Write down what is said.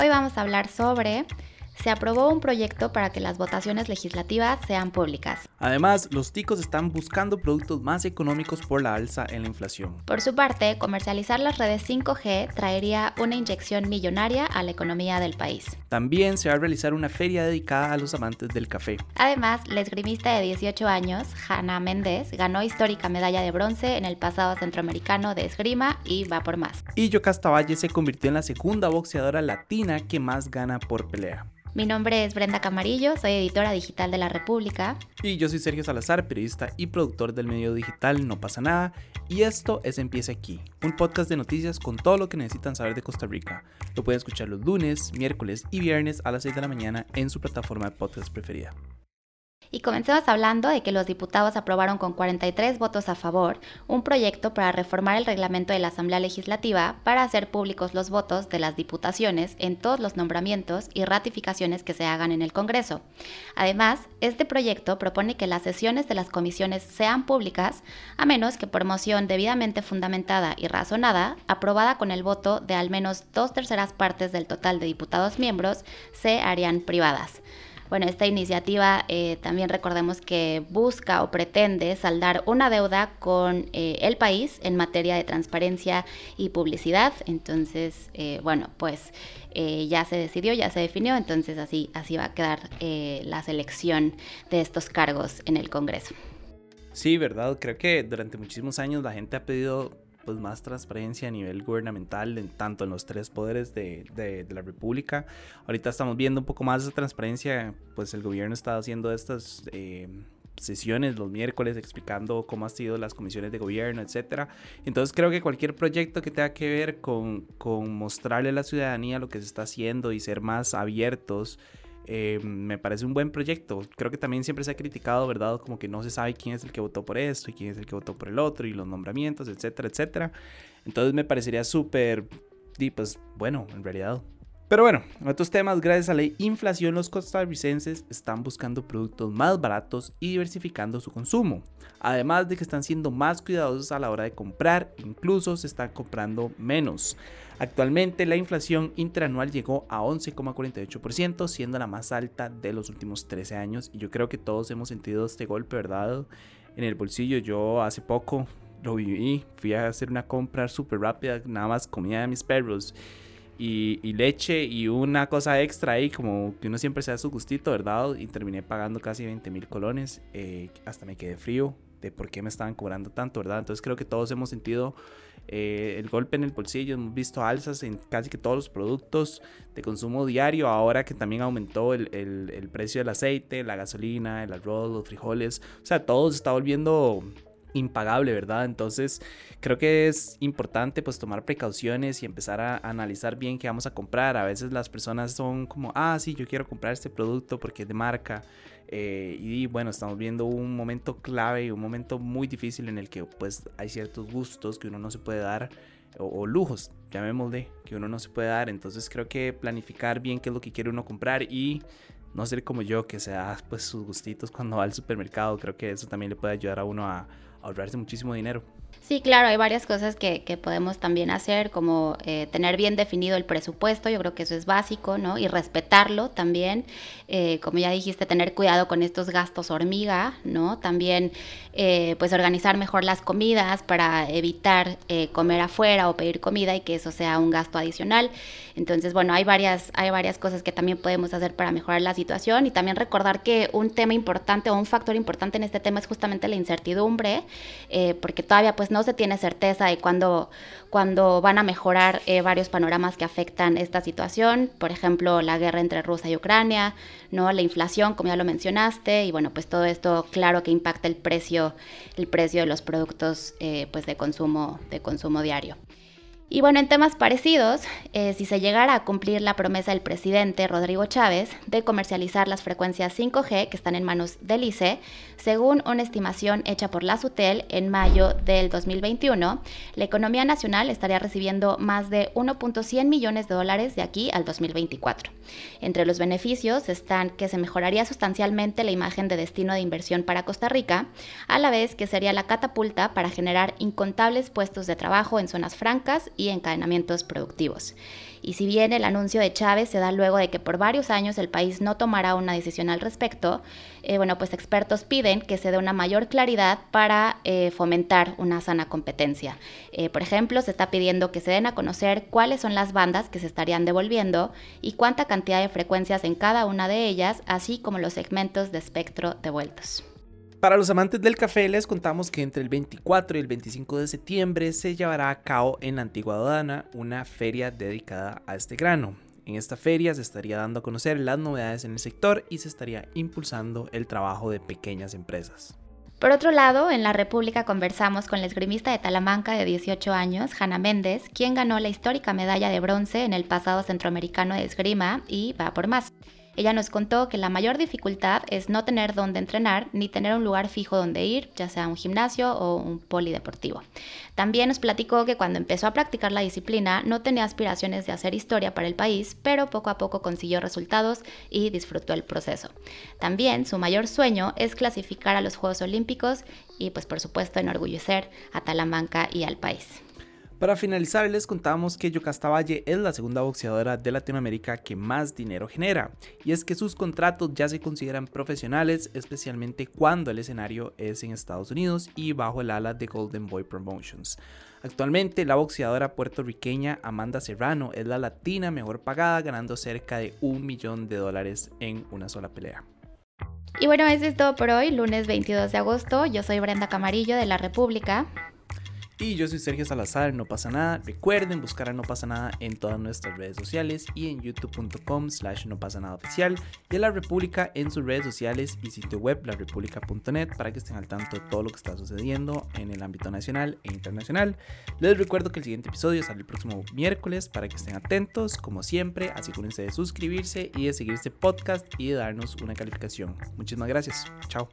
Hoy vamos a hablar sobre se aprobó un proyecto para que las votaciones legislativas sean públicas. Además, los ticos están buscando productos más económicos por la alza en la inflación. Por su parte, comercializar las redes 5G traería una inyección millonaria a la economía del país. También se va a realizar una feria dedicada a los amantes del café. Además, la esgrimista de 18 años, Hanna Méndez, ganó histórica medalla de bronce en el pasado centroamericano de esgrima y va por más. Y Yocasta Valle se convirtió en la segunda boxeadora latina que más gana por pelea. Mi nombre es Brenda Camarillo, soy editora digital de La República. Y yo soy Sergio Salazar, periodista y productor del medio digital No pasa nada. Y esto es Empieza aquí, un podcast de noticias con todo lo que necesitan saber de Costa Rica. Lo pueden escuchar los lunes, miércoles y viernes a las 6 de la mañana en su plataforma de podcast preferida. Y comencemos hablando de que los diputados aprobaron con 43 votos a favor un proyecto para reformar el reglamento de la Asamblea Legislativa para hacer públicos los votos de las diputaciones en todos los nombramientos y ratificaciones que se hagan en el Congreso. Además, este proyecto propone que las sesiones de las comisiones sean públicas, a menos que por moción debidamente fundamentada y razonada, aprobada con el voto de al menos dos terceras partes del total de diputados miembros, se harían privadas. Bueno, esta iniciativa eh, también recordemos que busca o pretende saldar una deuda con eh, el país en materia de transparencia y publicidad. Entonces, eh, bueno, pues ya se decidió, ya se definió, entonces así, así va a quedar la selección de estos cargos en el Congreso. Sí, verdad. Creo que durante muchísimos años la gente ha pedido pues, más transparencia a nivel gubernamental, en, tanto en los tres poderes de, de, la República. Ahorita estamos viendo un poco más de transparencia, pues el gobierno está haciendo estas... Eh, sesiones los miércoles explicando cómo han sido las comisiones de gobierno, etcétera. Entonces creo que cualquier proyecto que tenga que ver con, con mostrarle a la ciudadanía lo que se está haciendo y ser más abiertos eh, me parece un buen proyecto. Creo que también siempre se ha criticado, ¿verdad? Como que no se sabe quién es el que votó por esto y quién es el que votó por el otro y los nombramientos, etcétera, etcétera. Entonces me parecería súper, pues bueno, en realidad. Pero bueno, otros temas, gracias a la inflación, los costarricenses están buscando productos más baratos y diversificando su consumo. Además de que están siendo más cuidadosos a la hora de comprar, incluso se están comprando menos. Actualmente la inflación interanual llegó a 11,48%, siendo la más alta de los últimos 13 años. Y yo creo que todos hemos sentido este golpe, ¿verdad? En el bolsillo. Yo hace poco lo viví, fui a hacer una compra súper rápida, nada más comida de mis perros. Y, leche y una cosa extra ahí, como que uno siempre se da su gustito, ¿verdad? Y terminé pagando casi 20 mil colones. Eh, hasta me quedé frío de por qué me estaban cobrando tanto, ¿verdad? Entonces creo que todos hemos sentido eh, el golpe en el bolsillo, hemos visto alzas en casi que todos los productos de consumo diario, ahora que también aumentó el, el, precio del aceite, la gasolina, el arroz, los frijoles, o sea, todo se está volviendo impagable, ¿verdad? Entonces creo que es importante pues tomar precauciones y empezar a analizar bien qué vamos a comprar. A veces las personas son como, ah, sí, yo quiero comprar este producto porque es de marca. Eh, y bueno, estamos viendo un momento clave, un momento muy difícil en el que pues hay ciertos gustos que uno no se puede dar o, lujos, llamémosle, que uno no se puede dar. Entonces creo que planificar bien qué es lo que quiere uno comprar y no ser como yo que se da pues sus gustitos cuando va al supermercado. Creo que eso también le puede ayudar a uno a ahorrarse muchísimo dinero. Sí, claro, hay varias cosas que, podemos también hacer, como eh, tener bien definido el presupuesto, yo creo que eso es básico, ¿no? Y respetarlo también, eh, como ya dijiste, tener cuidado con estos gastos hormiga, ¿no? También, eh, pues, organizar mejor las comidas para evitar comer afuera o pedir comida y que eso sea un gasto adicional. Entonces, bueno, hay varias, hay varias cosas que también podemos hacer para mejorar la situación y también recordar que un tema importante o un factor importante en este tema es justamente la incertidumbre, porque todavía, pues, no se tiene certeza de cuándo, van a mejorar eh, varios panoramas que afectan esta situación, por ejemplo, la guerra entre Rusia y Ucrania, ¿no? la inflación, como ya lo mencionaste, y bueno, pues todo esto claro que impacta el precio, el precio de los productos eh, pues de consumo, de consumo diario. Y bueno, en temas parecidos, eh, si se llegara a cumplir la promesa del presidente Rodrigo Chávez de comercializar las frecuencias 5G que están en manos del ICE, según una estimación hecha por la SUTEL en mayo del 2021, la economía nacional estaría recibiendo más de 1.100 millones de dólares de aquí al 2024. Entre los beneficios están que se mejoraría sustancialmente la imagen de destino de inversión para Costa Rica, a la vez que sería la catapulta para generar incontables puestos de trabajo en zonas francas y encadenamientos productivos. Y si bien el anuncio de Chávez se da luego de que por varios años el país no tomará una decisión al respecto, eh, bueno, pues expertos piden que se dé una mayor claridad para eh, fomentar una sana competencia. Eh, por ejemplo, se está pidiendo que se den a conocer cuáles son las bandas que se estarían devolviendo y cuánta cantidad de frecuencias en cada una de ellas, así como los segmentos de espectro devueltos. Para los amantes del café les contamos que entre el 24 y el 25 de septiembre se llevará a cabo en la antigua Dodana una feria dedicada a este grano. En esta feria se estaría dando a conocer las novedades en el sector y se estaría impulsando el trabajo de pequeñas empresas. Por otro lado, en la República conversamos con la esgrimista de Talamanca de 18 años, Hanna Méndez, quien ganó la histórica medalla de bronce en el pasado centroamericano de esgrima y va por más. Ella nos contó que la mayor dificultad es no tener dónde entrenar ni tener un lugar fijo donde ir, ya sea un gimnasio o un polideportivo. También nos platicó que cuando empezó a practicar la disciplina no tenía aspiraciones de hacer historia para el país, pero poco a poco consiguió resultados y disfrutó el proceso. También su mayor sueño es clasificar a los Juegos Olímpicos y pues por supuesto enorgullecer a Talamanca y al país. Para finalizar, les contamos que Yocasta Valle es la segunda boxeadora de Latinoamérica que más dinero genera, y es que sus contratos ya se consideran profesionales, especialmente cuando el escenario es en Estados Unidos y bajo el ala de Golden Boy Promotions. Actualmente, la boxeadora puertorriqueña Amanda Serrano es la latina mejor pagada, ganando cerca de un millón de dólares en una sola pelea. Y bueno, eso es todo por hoy, lunes 22 de agosto. Yo soy Brenda Camarillo de La República. Y yo soy Sergio Salazar, no pasa nada. Recuerden buscar a No pasa nada en todas nuestras redes sociales y en youtube.com slash no pasa nada oficial y a La República en sus redes sociales y sitio web larepublica.net para que estén al tanto de todo lo que está sucediendo en el ámbito nacional e internacional. Les recuerdo que el siguiente episodio sale el próximo miércoles para que estén atentos, como siempre, asegúrense de suscribirse y de seguir este podcast y de darnos una calificación. Muchísimas gracias. Chao.